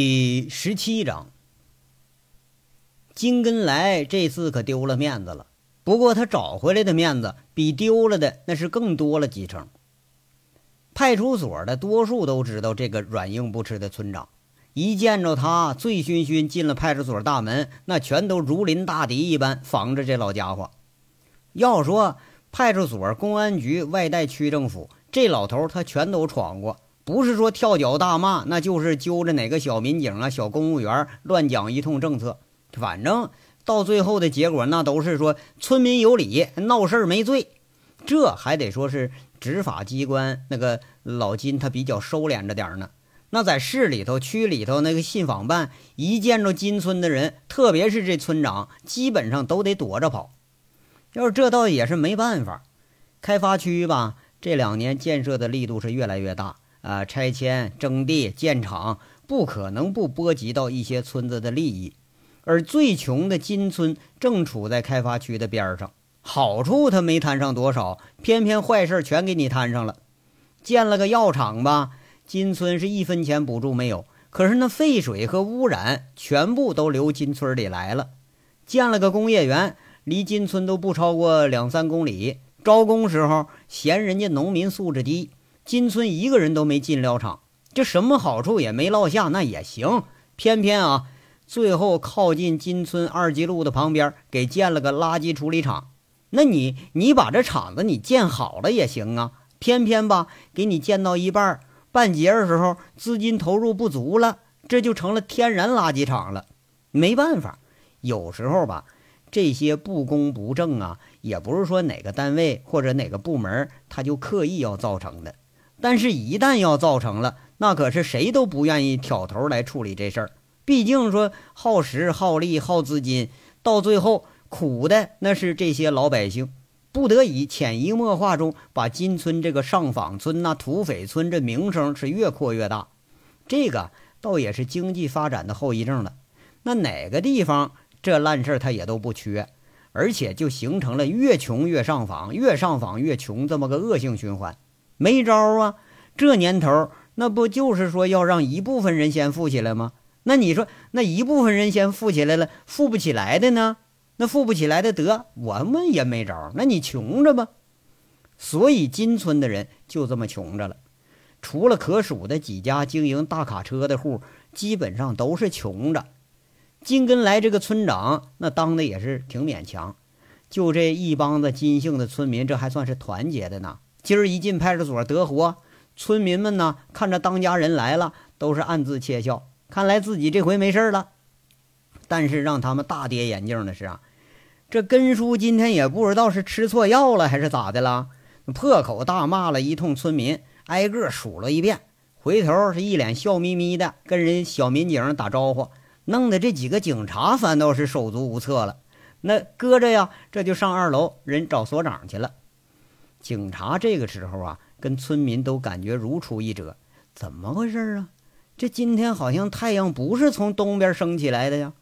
第十七章，金根来这次可丢了面子了。不过他找回来的面子比丢了的那是更多了几成。派出所的多数都知道这个软硬不吃的村长，一见着他，醉醺醺进了派出所大门，那全都如临大敌一般防着这老家伙。要说派出所、公安局、外带区政府，这老头他全都闯过。不是说跳脚大骂，那就是揪着哪个小民警啊、小公务员乱讲一通政策。反正到最后的结果，那都是说村民有理，闹事儿没罪。这还得说是执法机关那个老金他比较收敛着点呢。那在市里头、区里头那个信访办，一见着金村的人，特别是这村长，基本上都得躲着跑。要是这倒也是没办法，开发区吧，这两年建设的力度是越来越大。啊，拆迁、征地、建厂，不可能不波及到一些村子的利益。而最穷的金村正处在开发区的边上，好处他没摊上多少，偏偏坏事全给你摊上了。建了个药厂吧，金村是一分钱补助没有，可是那废水和污染全部都流金村里来了。建了个工业园，离金村都不超过两三公里，招工时候嫌人家农民素质低。金村一个人都没进料厂，这什么好处也没落下，那也行。偏偏啊，最后靠近金村二级路的旁边给建了个垃圾处理厂。那你你把这厂子你建好了也行啊，偏偏吧给你建到一半，半截的时候资金投入不足了，这就成了天然垃圾场了。没办法，有时候吧，这些不公不正啊，也不是说哪个单位或者哪个部门他就刻意要造成的。但是，一旦要造成了，那可是谁都不愿意挑头来处理这事儿。毕竟说耗时、耗力、耗资金，到最后苦的那是这些老百姓，不得已潜移默化中把金村这个上访村呐、土匪村这名声是越扩越大。这个倒也是经济发展的后遗症了。那哪个地方这烂事儿他也都不缺，而且就形成了越穷越上访，越上访越穷这么个恶性循环。没招啊！这年头，那不就是说要让一部分人先富起来吗？那你说，那一部分人先富起来了，富不起来的呢？那富不起来的得我们也没招。那你穷着吧。所以金村的人就这么穷着了。除了可数的几家经营大卡车的户，基本上都是穷着。金根来这个村长，那当的也是挺勉强。就这一帮子金姓的村民，这还算是团结的呢。今儿一进派出所得活，村民们呢看着当家人来了，都是暗自窃笑。看来自己这回没事了。但是让他们大跌眼镜的是啊，这根叔今天也不知道是吃错药了还是咋的了，破口大骂了一通村民，挨个数了一遍，回头是一脸笑眯眯的跟人小民警打招呼，弄得这几个警察反倒是手足无措了。那搁着呀，这就上二楼人找所长去了。警察这个时候啊，跟村民都感觉如出一辙。怎么回事啊？这今天好像太阳不是从东边升起来的呀。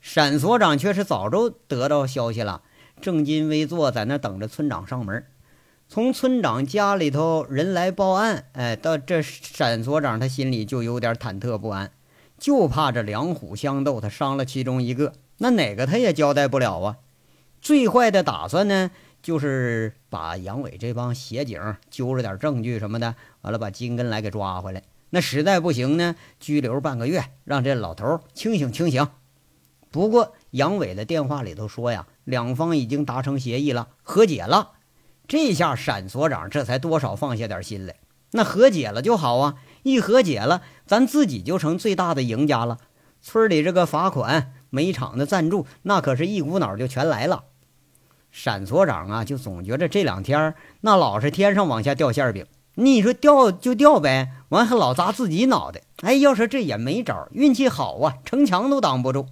沈所长却是早就得到消息了，正襟危坐在那等着村长上门。从村长家里头人来报案，哎，到这沈所长他心里就有点忐忑不安，就怕这两虎相斗，他伤了其中一个，那哪个他也交代不了啊。最坏的打算呢？就是把杨伟这帮协警揪着点证据什么的，完了把金根来给抓回来。那实在不行呢，拘留半个月，让这老头清醒清醒。不过杨伟的电话里头说呀，两方已经达成协议了，和解了。这下沈所长这才多少放下点心来。那和解了就好啊，一和解了，咱自己就成最大的赢家了。村里这个罚款、煤厂的赞助，那可是一股脑就全来了。闪所长啊，就总觉着这两天那老是天上往下掉馅饼。你说掉就掉呗，完还老砸自己脑袋。哎，要说这也没招，运气好啊，城墙都挡不住。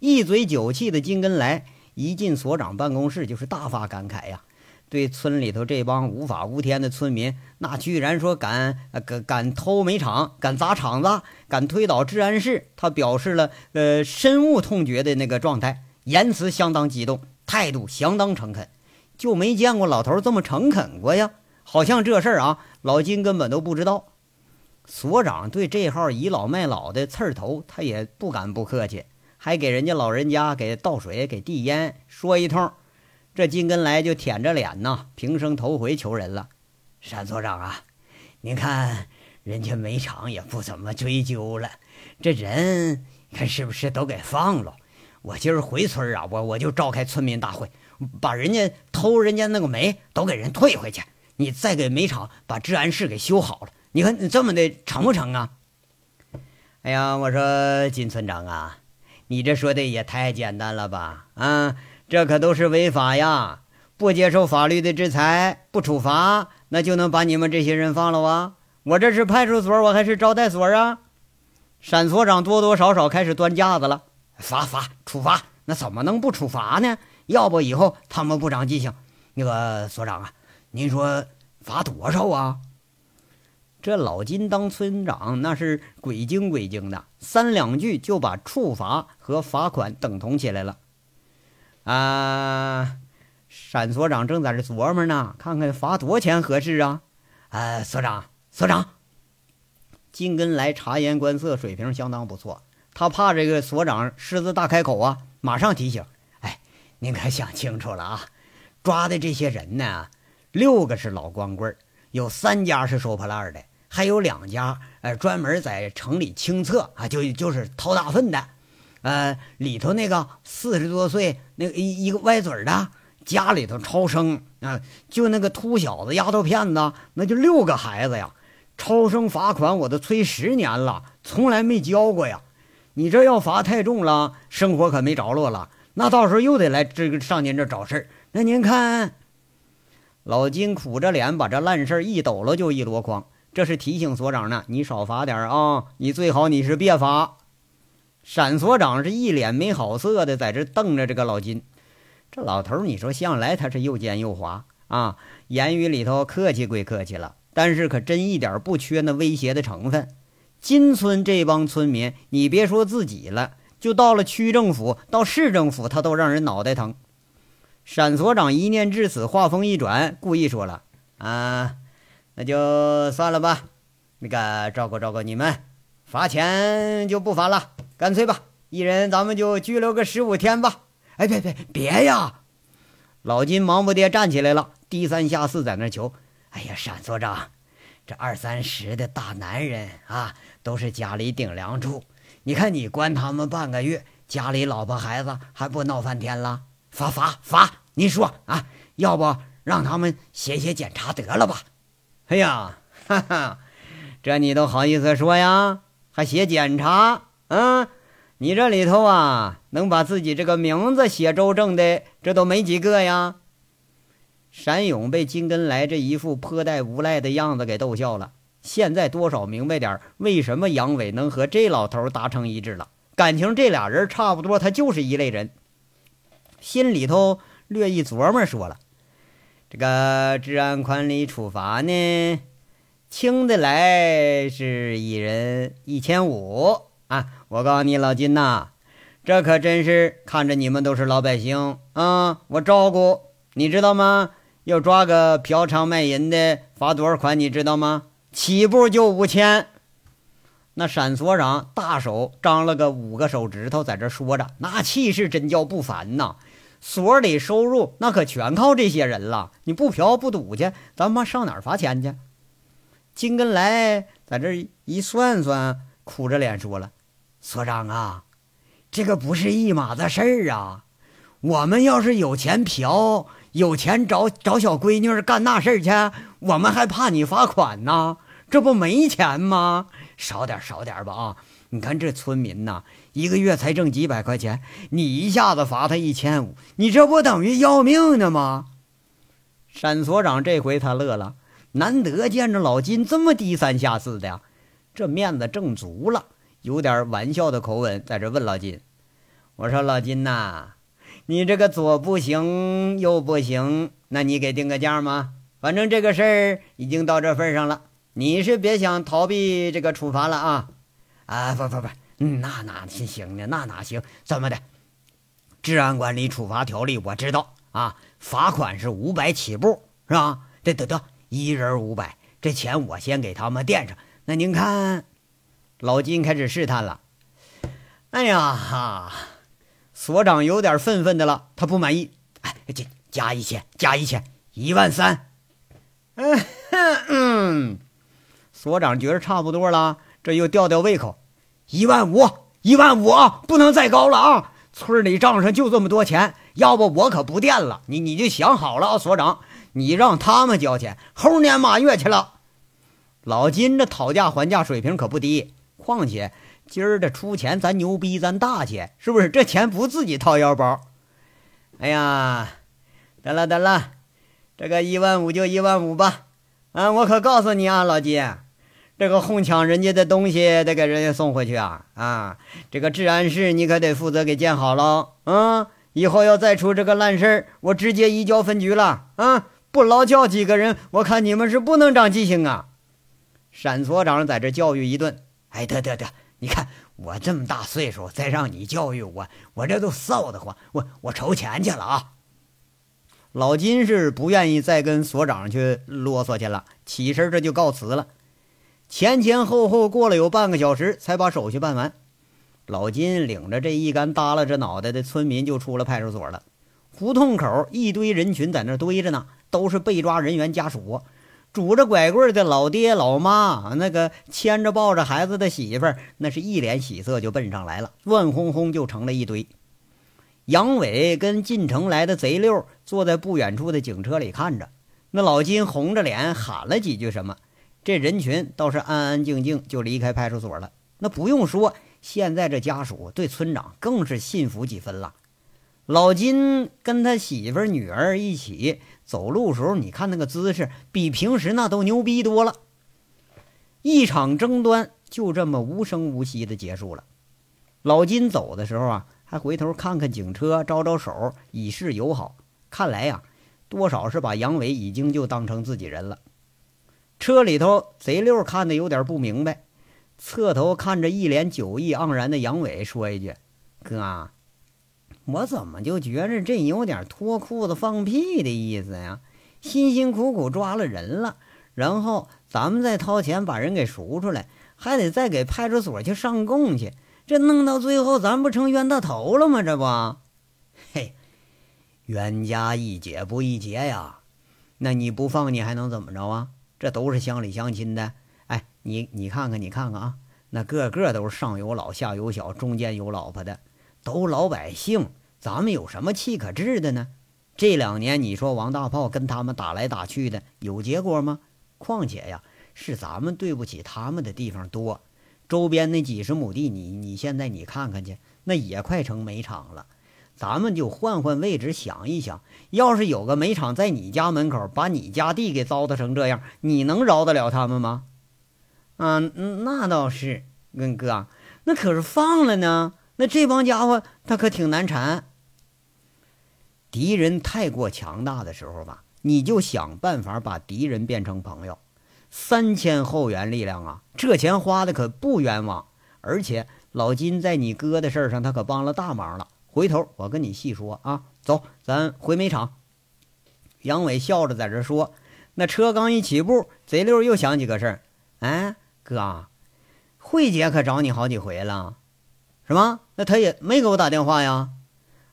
一嘴酒气的金根来一进所长办公室，就是大发感慨呀，对村里头这帮无法无天的村民，那居然说敢敢敢偷煤厂，敢砸厂子，敢推倒治安室，他表示了呃深恶痛绝的那个状态，言辞相当激动。态度相当诚恳，就没见过老头这么诚恳过呀。好像这事儿啊，老金根本都不知道。所长对这号倚老卖老的刺儿头，他也不敢不客气，还给人家老人家给倒水、给递烟，说一通。这金根来就舔着脸呐，平生头回求人了。单所长啊，您看人家煤厂也不怎么追究了，这人看是不是都给放了？我今儿回村啊，我我就召开村民大会，把人家偷人家那个煤都给人退回去，你再给煤厂把治安室给修好了。你看你这么的成不成啊？哎呀，我说金村长啊，你这说的也太简单了吧？啊，这可都是违法呀！不接受法律的制裁，不处罚，那就能把你们这些人放了啊？我这是派出所，我还是招待所啊？闪所长多多少少开始端架子了，罚罚处罚，那怎么能不处罚呢？要不以后他们不长记性。那个所长啊，您说罚多少啊？这老金当村长，那是鬼精鬼精的，三两句就把处罚和罚款等同起来了。啊，闪所长正在这琢磨呢，看看罚多钱合适啊？呃，所长，所长，金根来察言观色，水平相当不错。他怕这个所长狮子大开口啊，马上提醒：哎，您可想清楚了啊？抓的这些人呢，六个是老光棍有三家是收破烂的。还有两家，呃，专门在城里清厕啊，就就是掏大粪的，呃，里头那个四十多岁那个一一个歪嘴的，家里头超生啊，就那个秃小子丫头片子，那就六个孩子呀，超生罚款我都催十年了，从来没交过呀，你这要罚太重了，生活可没着落了，那到时候又得来这个上您这找事儿，那您看，老金苦着脸把这烂事儿一抖了就一箩筐。这是提醒所长呢，你少罚点儿啊！你最好你是别罚。闪所长是一脸没好色的在这瞪着这个老金。这老头你说向来他是又奸又滑啊，言语里头客气归客气了，但是可真一点不缺那威胁的成分。金村这帮村民，你别说自己了，就到了区政府、到市政府，他都让人脑袋疼。闪所长一念至此，话锋一转，故意说了啊。那就算了吧，那个照顾照顾你们，罚钱就不罚了，干脆吧，一人咱们就拘留个十五天吧。哎，别别别呀！老金忙不迭站起来了，低三下四在那求：“哎呀，闪所长，这二三十的大男人啊，都是家里顶梁柱，你看你关他们半个月，家里老婆孩子还不闹翻天了？罚罚罚！您说啊，要不让他们写写检查得了吧？”哎呀，哈哈，这你都好意思说呀？还写检查？嗯，你这里头啊，能把自己这个名字写周正的，这都没几个呀。闪勇被金根来这一副颇带无赖的样子给逗笑了。现在多少明白点为什么杨伟能和这老头达成一致了？感情这俩人差不多，他就是一类人。心里头略一琢磨，说了。这个治安管理处罚呢，轻的来是一人一千五啊！我告诉你老金呐，这可真是看着你们都是老百姓啊，我照顾你知道吗？要抓个嫖娼卖淫的，罚多少款你知道吗？起步就五千。那闪所长大手张了个五个手指头，在这说着，那气势真叫不凡呐。所里收入那可全靠这些人了，你不嫖不赌去，咱妈上哪儿罚钱去？金根来在这一算算，苦着脸说了：“所长啊，这个不是一码子事儿啊！我们要是有钱嫖，有钱找找小闺女干那事儿去，我们还怕你罚款呢？这不没钱吗？少点少点吧啊！你看这村民呐。”一个月才挣几百块钱，你一下子罚他一千五，你这不等于要命呢吗？沈所长这回他乐了，难得见着老金这么低三下四的呀，这面子挣足了，有点玩笑的口吻在这问老金：“我说老金呐，你这个左不行右不行，那你给定个价吗？反正这个事儿已经到这份上了，你是别想逃避这个处罚了啊！啊，不不不。”嗯，那哪行呢？那哪行？怎么的？治安管理处罚条例我知道啊，罚款是五百起步，是吧？得得得，一人五百，这钱我先给他们垫上，那您看，老金开始试探了。哎呀哈，所长有点愤愤的了，他不满意。哎，加加一千，加一千，一万三。嗯嗯，所长觉得差不多了，这又吊吊胃口。一万五，一万五，不能再高了啊！村里账上就这么多钱，要不我可不垫了。你你就想好了啊，所长，你让他们交钱，猴年马月去了。老金这讨价还价水平可不低，况且今儿的出钱咱牛逼，咱大气，是不是？这钱不自己掏腰包。哎呀，得了得了，这个一万五就一万五吧。啊，我可告诉你啊，老金。这个哄抢人家的东西得给人家送回去啊！啊，这个治安室你可得负责给建好了啊！以后要再出这个烂事儿，我直接移交分局了啊！不劳教几个人，我看你们是不能长记性啊！闪所长在这教育一顿，哎，得得得，你看我这么大岁数，再让你教育我，我这都臊得慌，我我筹钱去了啊！老金是不愿意再跟所长去啰嗦去了，起身这就告辞了。前前后后过了有半个小时，才把手续办完。老金领着这一干耷拉着脑袋的村民就出了派出所了。胡同口一堆人群在那堆着呢，都是被抓人员家属，拄着拐棍的老爹老妈，那个牵着抱着孩子的媳妇儿，那是一脸喜色就奔上来了，乱哄哄就成了一堆。杨伟跟进城来的贼六坐在不远处的警车里看着，那老金红着脸喊了几句什么。这人群倒是安安静静就离开派出所了。那不用说，现在这家属对村长更是信服几分了。老金跟他媳妇儿女儿一起走路时候，你看那个姿势，比平时那都牛逼多了。一场争端就这么无声无息的结束了。老金走的时候啊，还回头看看警车，招招手以示友好。看来呀，多少是把杨伟已经就当成自己人了。车里头，贼六看的有点不明白，侧头看着一脸酒意盎然的杨伟，说一句：“哥，我怎么就觉着这有点脱裤子放屁的意思呀？辛辛苦苦抓了人了，然后咱们再掏钱把人给赎出来，还得再给派出所去上供去，这弄到最后，咱不成冤大头了吗？这不，嘿，冤家宜解不宜结呀。那你不放，你还能怎么着啊？”这都是乡里乡亲的，哎，你你看看，你看看啊，那个个都是上有老下有小，中间有老婆的，都老百姓，咱们有什么气可治的呢？这两年你说王大炮跟他们打来打去的，有结果吗？况且呀，是咱们对不起他们的地方多，周边那几十亩地，你你现在你看看去，那也快成煤厂了。咱们就换换位置想一想，要是有个煤厂在你家门口，把你家地给糟蹋成这样，你能饶得了他们吗？啊，那倒是，嗯哥，那可是放了呢。那这帮家伙他可挺难缠。敌人太过强大的时候吧，你就想办法把敌人变成朋友。三千后援力量啊，这钱花的可不冤枉。而且老金在你哥的事上，他可帮了大忙了。回头我跟你细说啊，走，咱回煤厂。杨伟笑着在这说。那车刚一起步，贼六又想起个事儿。哎，哥，慧姐可找你好几回了，什么？那他也没给我打电话呀？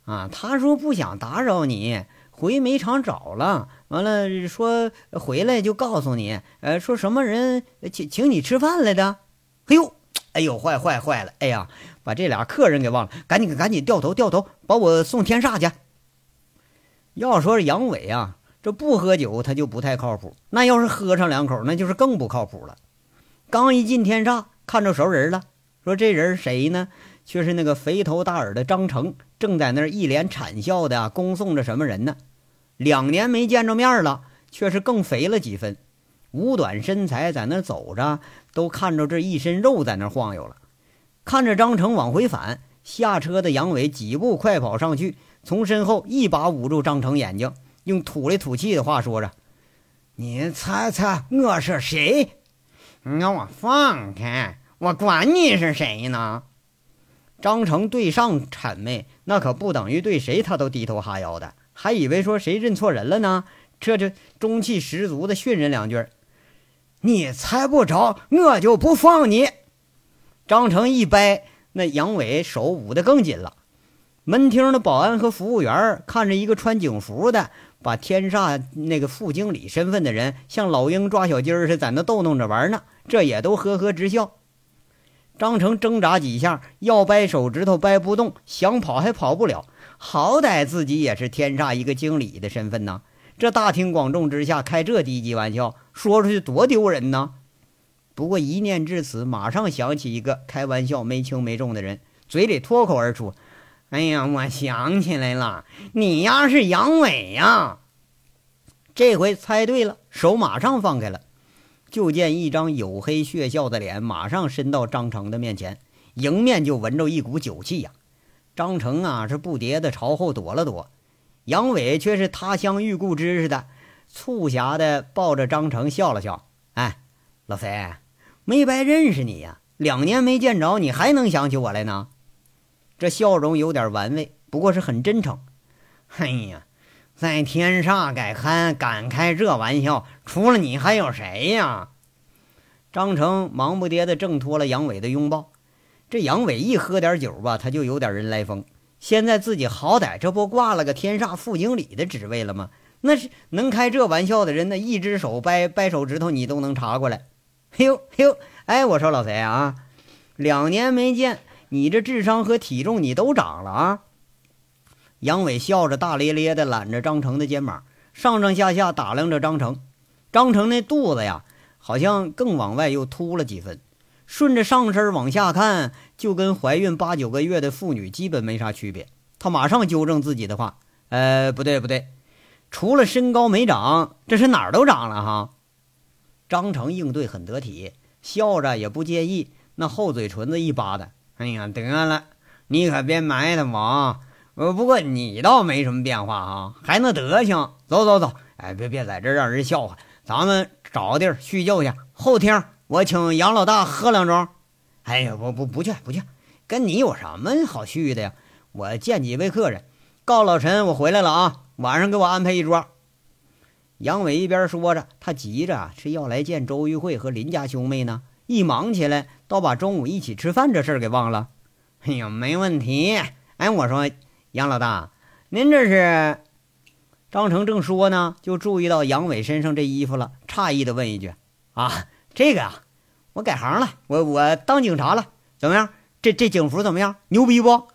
啊，他说不想打扰你，回煤厂找了，完了说回来就告诉你，呃，说什么人请请你吃饭来的？哎呦，哎呦，坏坏坏了！哎呀！把这俩客人给忘了，赶紧赶紧掉头掉头，把我送天煞去。要说杨伟啊，这不喝酒他就不太靠谱，那要是喝上两口，那就是更不靠谱了。刚一进天煞，看着熟人了，说这人谁呢？却是那个肥头大耳的张成，正在那儿一脸谄笑的恭送着什么人呢？两年没见着面了，却是更肥了几分，五短身材，在那儿走着都看着这一身肉在那晃悠了。看着张成往回返，下车的杨伟几步快跑上去，从身后一把捂住张成眼睛，用吐来吐气的话说着：“你猜猜我是谁？你让我放开！我管你是谁呢？”张成对上谄媚，那可不等于对谁他都低头哈腰的，还以为说谁认错人了呢？这这中气十足的训人两句：“你猜不着，我就不放你。张成一掰，那杨伟手捂得更紧了。门厅的保安和服务员看着一个穿警服的，把天煞那个副经理身份的人像老鹰抓小鸡似的在那逗弄着玩呢，这也都呵呵直笑。张成挣扎几下，要掰手指头掰不动，想跑还跑不了。好歹自己也是天煞一个经理的身份呐，这大庭广众之下开这低级玩笑，说出去多丢人呐！不过一念至此，马上想起一个开玩笑没轻没重的人，嘴里脱口而出。哎呀，我想起来了，你呀是杨伟呀！这回猜对了，手马上放开了，就见一张黝黑血笑的脸马上伸到张成的面前，迎面就闻着一股酒气呀。张成啊是不迭的朝后躲了躲，杨伟却是他乡遇故知似的，促狭的抱着张成笑了笑：“哎，老肥，没白认识你呀，两年没见着，你还能想起我来呢？”这笑容有点玩味，不过是很真诚。哎呀，在天煞敢开敢开这玩笑，除了你还有谁呀？张成忙不迭地挣脱了杨伟的拥抱。这杨伟一喝点酒吧，他就有点人来疯。现在自己好歹这不挂了个天煞副经理的职位了吗？那是能开这玩笑的人，那一只手掰掰手指头，你都能查过来。嘿呦 嘿呦，哎，我说老贼啊，两年没见。你这智商和体重你都长了啊！杨伟笑着大咧咧地揽着张成的肩膀，上上下下打量着张成。张成那肚子呀，好像更往外又凸了几分。顺着上身往下看，就跟怀孕八九个月的妇女基本没啥区别。他马上纠正自己的话：“呃，不对不对，除了身高没长，这是哪儿都长了哈。”张成应对很得体，笑着也不介意，那厚嘴唇子一扒的。哎呀，得了，你可别埋汰我。啊呃，不过你倒没什么变化啊，还那德行。走走走，哎，别别在这让人笑话。咱们找个地儿叙旧去。后厅，我请杨老大喝两盅。哎呀，不不不去不去，跟你有什么好叙的呀？我见几位客人，告老陈我回来了啊，晚上给我安排一桌。杨伟一边说着，他急着是要来见周玉慧和林家兄妹呢。一忙起来，倒把中午一起吃饭这事儿给忘了。哎呀，没问题。哎，我说杨老大，您这是？张成正说呢，就注意到杨伟身上这衣服了，诧异的问一句：“啊，这个啊，我改行了，我我当警察了，怎么样？这这警服怎么样？牛逼不？”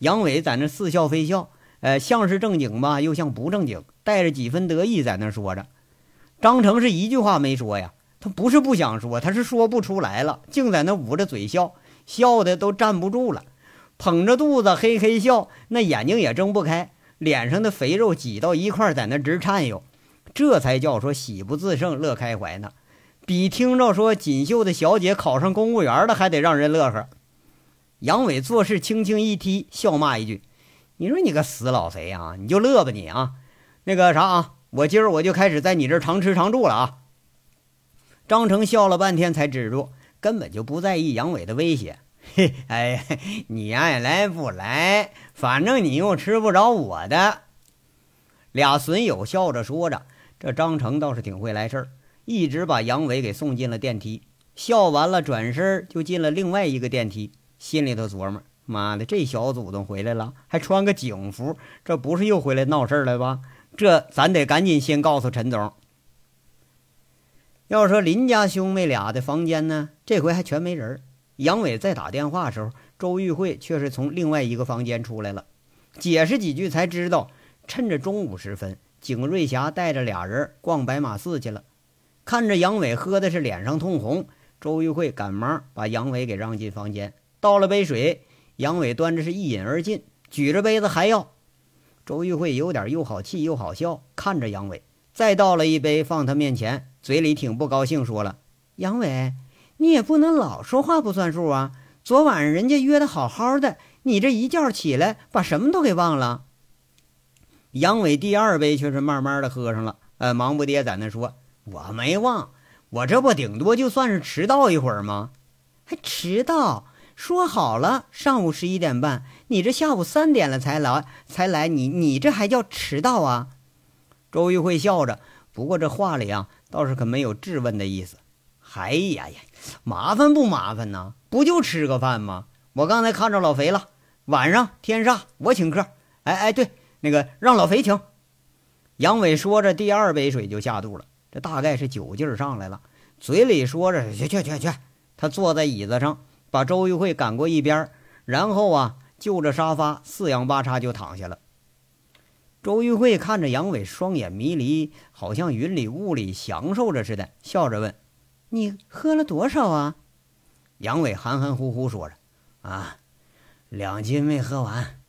杨伟在那似笑非笑，呃，像是正经吧，又像不正经，带着几分得意在那说着。张成是一句话没说呀。他不是不想说，他是说不出来了，净在那捂着嘴笑，笑的都站不住了，捧着肚子嘿嘿笑，那眼睛也睁不开，脸上的肥肉挤到一块，在那直颤悠，这才叫说喜不自胜，乐开怀呢。比听着说锦绣的小姐考上公务员了还得让人乐呵。杨伟做事轻轻一踢，笑骂一句：“你说你个死老贼啊，你就乐吧你啊！那个啥啊，我今儿我就开始在你这儿常吃常住了啊！”张成笑了半天才止住，根本就不在意杨伟的威胁。嘿，哎，你爱来不来，反正你又吃不着我的。俩损友笑着说着，这张成倒是挺会来事儿，一直把杨伟给送进了电梯。笑完了，转身就进了另外一个电梯，心里头琢磨：妈的，这小祖宗回来了，还穿个警服，这不是又回来闹事儿了吧？这咱得赶紧先告诉陈总。要说林家兄妹俩的房间呢，这回还全没人。杨伟在打电话的时候，周玉慧却是从另外一个房间出来了，解释几句才知道，趁着中午时分，景瑞霞带着俩人逛白马寺去了。看着杨伟喝的是脸上通红，周玉慧赶忙把杨伟给让进房间，倒了杯水，杨伟端着是一饮而尽，举着杯子还要。周玉慧有点又好气又好笑，看着杨伟，再倒了一杯放他面前。嘴里挺不高兴，说了：“杨伟，你也不能老说话不算数啊！昨晚上人家约的好好的，你这一觉起来把什么都给忘了。”杨伟第二杯却是慢慢的喝上了，呃，忙不迭在那说：“我没忘，我这不顶多就算是迟到一会儿吗？还迟到？说好了上午十一点半，你这下午三点了才来，才来，你你这还叫迟到啊？”周玉慧笑着，不过这话里啊。倒是可没有质问的意思。哎呀呀，麻烦不麻烦呢？不就吃个饭吗？我刚才看着老肥了，晚上天煞我请客。哎哎，对，那个让老肥请。杨伟说着，第二杯水就下肚了，这大概是酒劲儿上来了，嘴里说着去去去去。他坐在椅子上，把周玉慧赶过一边，然后啊，就着沙发四仰八叉就躺下了。周玉慧看着杨伟，双眼迷离，好像云里雾里享受着似的，笑着问。你喝了多少啊？杨伟含含糊糊说着：“啊，两斤没喝完。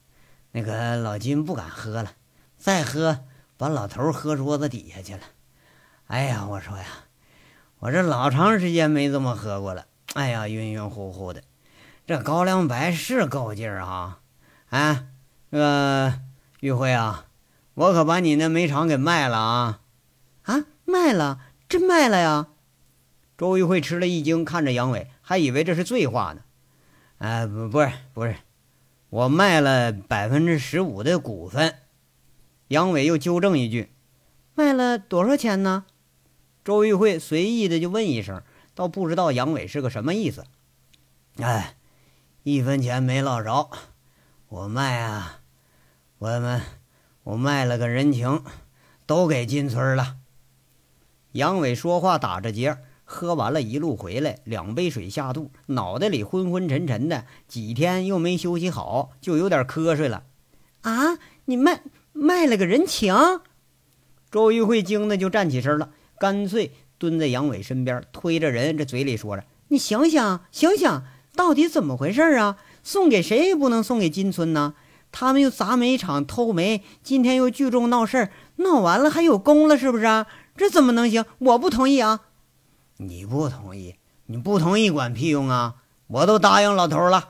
那个老金不敢喝了，再喝把老头喝桌子底下去了。哎呀，我说呀，我这老长时间没这么喝过了。哎呀，晕晕乎乎的。这高粱白是够劲儿啊！哎，那个玉辉啊，我可把你那煤厂给卖了啊！啊，卖了？真卖了呀？”周玉慧吃了一惊，看着杨伟，还以为这是醉话呢。哎，不，不是，不是，我卖了百分之十五的股份。杨伟又纠正一句：“卖了多少钱呢？”周玉慧随意的就问一声，倒不知道杨伟是个什么意思。哎，一分钱没落着，我卖啊，我们，我卖了个人情，都给金村了。杨伟说话打着结。喝完了一路回来，两杯水下肚，脑袋里昏昏沉沉的，几天又没休息好，就有点瞌睡了。啊！你卖卖了个人情？周玉慧惊的就站起身了，干脆蹲在杨伟身边，推着人，这嘴里说着：“你想想，想想，到底怎么回事啊？送给谁也不能送给金村呢？他们又砸煤厂偷煤，今天又聚众闹事儿，闹完了还有功了，是不是啊？这怎么能行？我不同意啊！”你不同意，你不同意管屁用啊！我都答应老头了。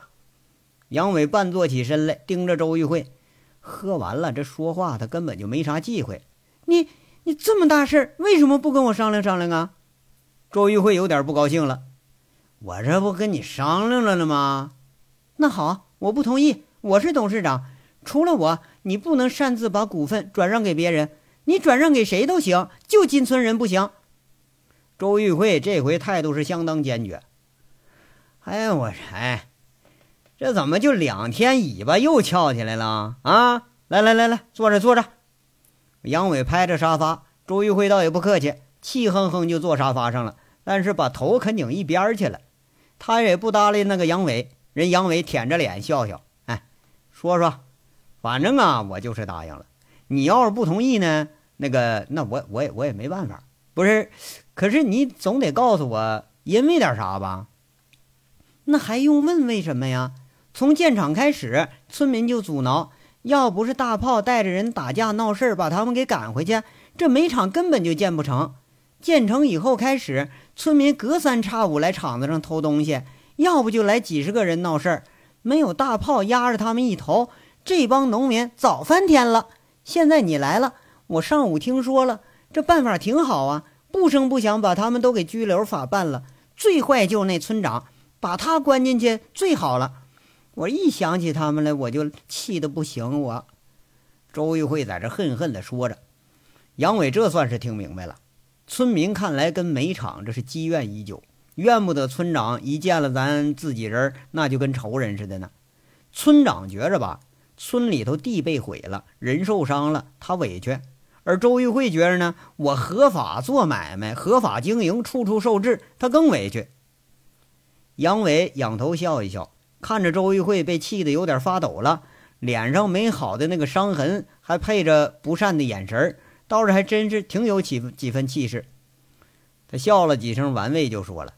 杨伟半坐起身来，盯着周玉慧。喝完了，这说话他根本就没啥忌讳。你你这么大事为什么不跟我商量商量啊？周玉慧有点不高兴了。我这不跟你商量了了吗？那好，我不同意。我是董事长，除了我，你不能擅自把股份转让给别人。你转让给谁都行，就金村人不行。周玉慧这回态度是相当坚决。哎呀，我哎，这怎么就两天尾巴又翘起来了啊？来来来来，坐着坐着。杨伟拍着沙发，周玉慧倒也不客气，气哼哼就坐沙发上了，但是把头可拧一边去了。他也不搭理那个杨伟，人杨伟舔着脸笑笑，哎，说说，反正啊，我就是答应了。你要是不同意呢，那个，那我我也我也没办法，不是。可是你总得告诉我，因为点啥吧？那还用问为什么呀？从建厂开始，村民就阻挠，要不是大炮带着人打架闹事儿，把他们给赶回去，这煤厂根本就建不成。建成以后开始，村民隔三差五来厂子上偷东西，要不就来几十个人闹事儿。没有大炮压着他们一头，这帮农民早翻天了。现在你来了，我上午听说了，这办法挺好啊。不声不响把他们都给拘留法办了，最坏就是那村长，把他关进去最好了。我一想起他们来，我就气得不行。我周玉慧在这恨恨地说着，杨伟这算是听明白了。村民看来跟煤厂这是积怨已久，怨不得村长一见了咱自己人，那就跟仇人似的呢。村长觉着吧，村里头地被毁了，人受伤了，他委屈。而周玉慧觉着呢，我合法做买卖，合法经营，处处受制，他更委屈。杨伟仰头笑一笑，看着周玉慧被气得有点发抖了，脸上没好的那个伤痕，还配着不善的眼神倒是还真是挺有几几分气势。他笑了几声，玩味就说了：“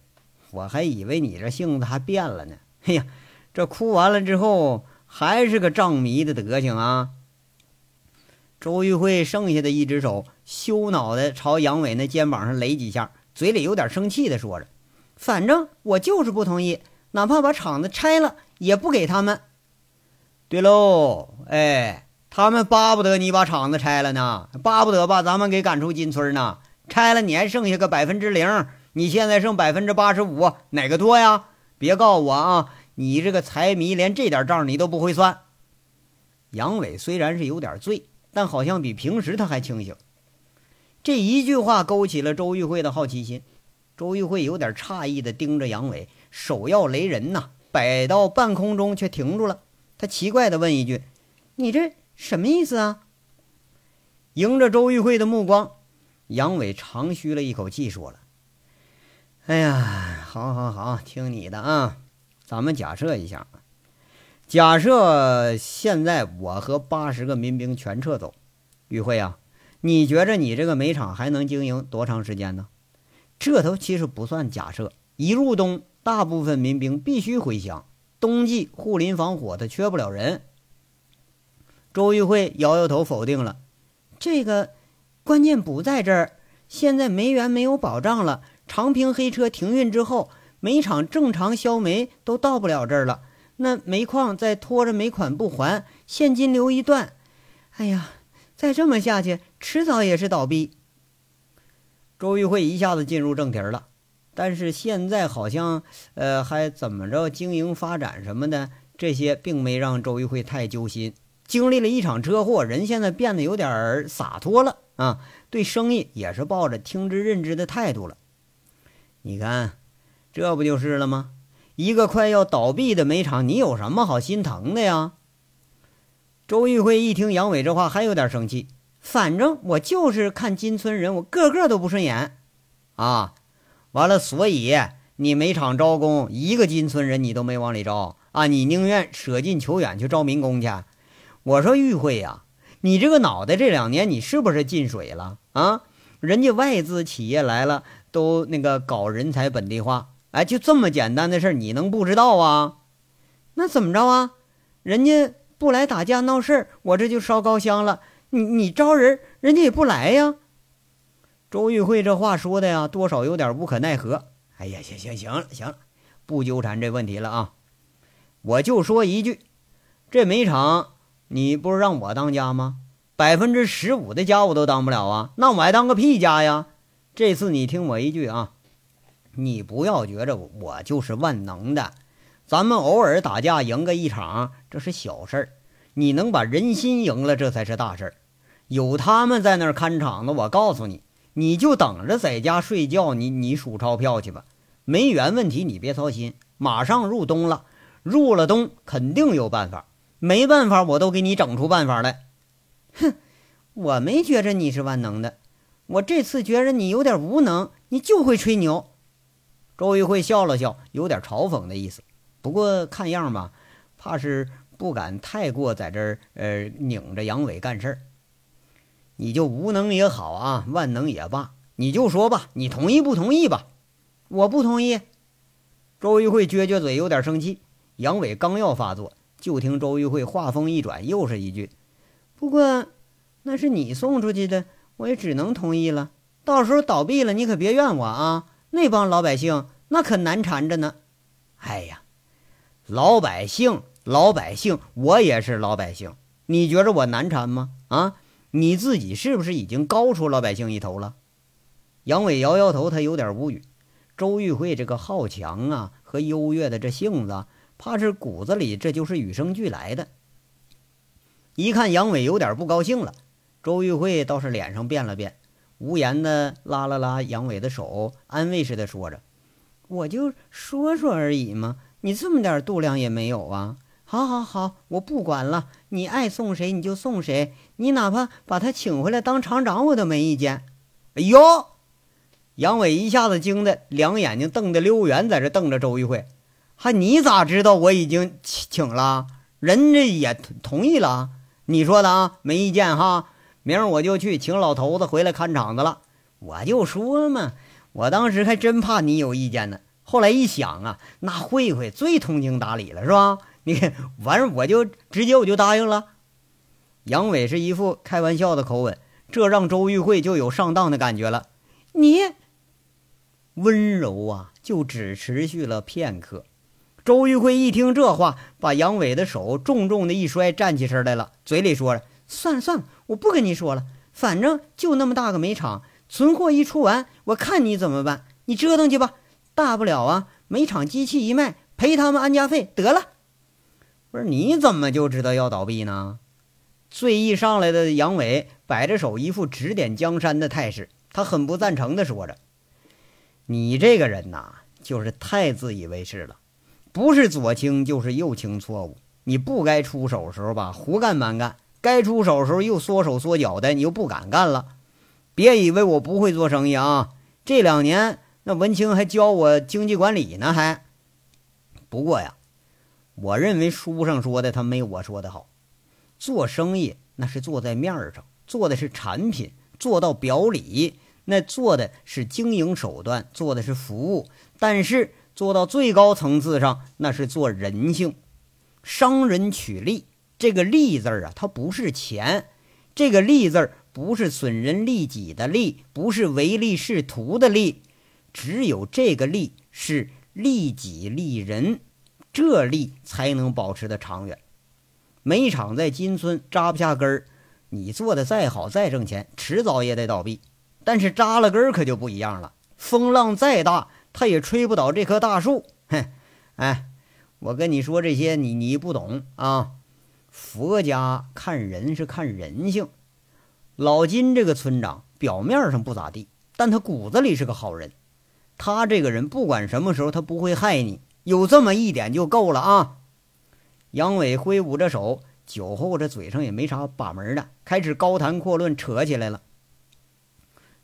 我还以为你这性子还变了呢。哎呀，这哭完了之后还是个仗迷的德行啊！”周玉慧剩下的一只手羞恼的朝杨伟那肩膀上擂几下，嘴里有点生气的说着：“反正我就是不同意，哪怕把厂子拆了也不给他们。”对喽，哎，他们巴不得你把厂子拆了呢，巴不得把咱们给赶出金村呢。拆了你还剩下个百分之零，你现在剩百分之八十五，哪个多呀？别告诉我啊，你这个财迷连这点账你都不会算。杨伟虽然是有点醉。但好像比平时他还清醒。这一句话勾起了周玉慧的好奇心。周玉慧有点诧异的盯着杨伟，手要雷人呐，摆到半空中却停住了。他奇怪的问一句：“你这什么意思啊？”迎着周玉慧的目光，杨伟长吁了一口气，说了：“哎呀，好好好，听你的啊。咱们假设一下，假设现在我和八十个民兵全撤走，于慧啊，你觉着你这个煤厂还能经营多长时间呢？”这头其实不算假设。一入冬，大部分民兵必须回乡。冬季护林防火，他缺不了人。周玉慧摇摇头，否定了。这个关键不在这儿。现在煤源没有保障了，长平黑车停运之后，煤厂正常销煤都到不了这儿了。那煤矿再拖着煤款不还，现金流一断，哎呀，再这么下去，迟早也是倒闭。周玉慧一下子进入正题了，但是现在好像，呃，还怎么着经营发展什么的，这些并没让周玉慧太揪心。经历了一场车祸，人现在变得有点洒脱了啊，对生意也是抱着听之任之的态度了。你看，这不就是了吗？一个快要倒闭的煤厂，你有什么好心疼的呀？周玉慧一听杨伟这话，还有点生气。反正我就是看金村人，我个个都不顺眼，啊，完了，所以你煤厂招工，一个金村人你都没往里招啊，你宁愿舍近求远去招民工去。我说玉慧呀，你这个脑袋这两年你是不是进水了啊？人家外资企业来了，都那个搞人才本地化，哎，就这么简单的事儿，你能不知道啊？那怎么着啊？人家不来打架闹事儿，我这就烧高香了。你你招人，人家也不来呀。周玉慧这话说的呀，多少有点无可奈何。哎呀，行行行了行了，不纠缠这问题了啊。我就说一句，这煤厂你不是让我当家吗？百分之十五的家我都当不了啊，那我还当个屁家呀？这次你听我一句啊，你不要觉着我就是万能的，咱们偶尔打架赢个一场，这是小事儿。你能把人心赢了，这才是大事儿。有他们在那儿看场子，我告诉你，你就等着在家睡觉，你你数钞票去吧。没缘问题你别操心，马上入冬了，入了冬肯定有办法。没办法，我都给你整出办法来。哼，我没觉着你是万能的，我这次觉着你有点无能，你就会吹牛。周玉慧笑了笑，有点嘲讽的意思。不过看样吧，怕是。不敢太过在这儿，呃，拧着杨伟干事儿。你就无能也好啊，万能也罢，你就说吧，你同意不同意吧？我不同意。周玉慧撅撅嘴，有点生气。杨伟刚要发作，就听周玉慧话锋一转，又是一句：“不过那是你送出去的，我也只能同意了。到时候倒闭了，你可别怨我啊！那帮老百姓那可难缠着呢。哎呀，老百姓。”老百姓，我也是老百姓，你觉着我难缠吗？啊，你自己是不是已经高出老百姓一头了？杨伟摇摇头，他有点无语。周玉慧这个好强啊和优越的这性子，怕是骨子里这就是与生俱来的。一看杨伟有点不高兴了，周玉慧倒是脸上变了变，无言的拉了拉杨伟的手，安慰似的说着：“我就说说而已嘛，你这么点度量也没有啊。”好，好，好，我不管了，你爱送谁你就送谁，你哪怕把他请回来当厂长，我都没意见。哎呦，杨伟一下子惊得两眼睛瞪得溜圆，在这瞪着周玉慧。还你咋知道我已经请请了？人家也同意了。你说的啊，没意见哈。明儿我就去请老头子回来看场子了。我就说嘛，我当时还真怕你有意见呢。后来一想啊，那慧慧最通情达理了，是吧？你看，完事我就直接我就答应了。杨伟是一副开玩笑的口吻，这让周玉慧就有上当的感觉了。你温柔啊，就只持续了片刻。周玉慧一听这话，把杨伟的手重重的一摔，站起身来了，嘴里说着：“算了算了，我不跟你说了，反正就那么大个煤厂，存货一出完，我看你怎么办。你折腾去吧，大不了啊，煤厂机器一卖，赔他们安家费得了。”不是你怎么就知道要倒闭呢？醉意上来的杨伟摆着手，一副指点江山的态势。他很不赞成的说着：“你这个人呐，就是太自以为是了，不是左倾就是右倾错误。你不该出手时候吧，胡干蛮干；该出手时候又缩手缩脚的，你又不敢干了。别以为我不会做生意啊！这两年那文清还教我经济管理呢，还。不过呀，我认为书上说的他没我说的好。做生意那是做在面上，做的是产品。”做到表里，那做的是经营手段，做的是服务；但是做到最高层次上，那是做人性。商人取利，这个利字啊，它不是钱，这个利字不是损人利己的利，不是唯利是图的利，只有这个利是利己利人，这利才能保持的长远。煤厂在金村扎不下根儿。你做的再好再挣钱，迟早也得倒闭。但是扎了根儿可就不一样了，风浪再大，它也吹不倒这棵大树。哼，哎，我跟你说这些，你你不懂啊。佛家看人是看人性。老金这个村长表面上不咋地，但他骨子里是个好人。他这个人不管什么时候他不会害你，有这么一点就够了啊。杨伟挥舞着手。酒后这嘴上也没啥把门的，开始高谈阔论，扯起来了。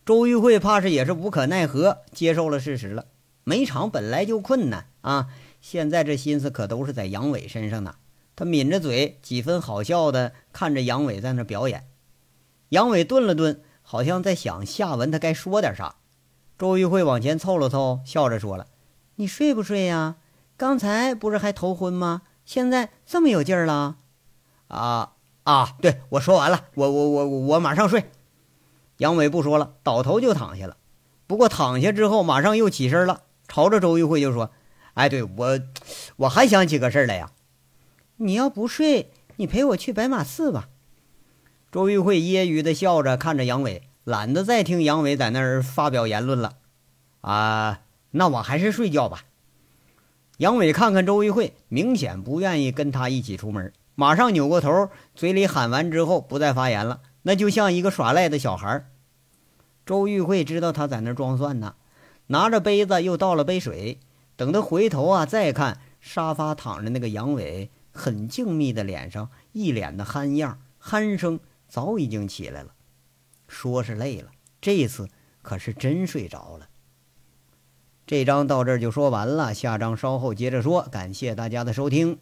周玉慧怕是也是无可奈何，接受了事实了。煤场本来就困难啊，现在这心思可都是在杨伟身上呢。他抿着嘴，几分好笑的看着杨伟在那表演。杨伟顿了顿，好像在想下文他该说点啥。周玉慧往前凑了凑，笑着说了：“你睡不睡呀？刚才不是还头昏吗？现在这么有劲儿了？”啊啊！对我说完了，我我我我马上睡。杨伟不说了，倒头就躺下了。不过躺下之后，马上又起身了，朝着周玉慧就说：“哎，对我我还想起个事儿来呀。你要不睡，你陪我去白马寺吧。”周玉慧揶揄的笑着看着杨伟，懒得再听杨伟在那儿发表言论了。啊，那我还是睡觉吧。杨伟看看周玉慧，明显不愿意跟他一起出门。马上扭过头，嘴里喊完之后不再发言了，那就像一个耍赖的小孩。周玉慧知道他在那装蒜呢，拿着杯子又倒了杯水。等他回头啊，再看沙发躺着那个杨伟，很静谧的脸上，一脸的憨样，鼾声早已经起来了。说是累了，这次可是真睡着了。这章到这儿就说完了，下章稍后接着说。感谢大家的收听。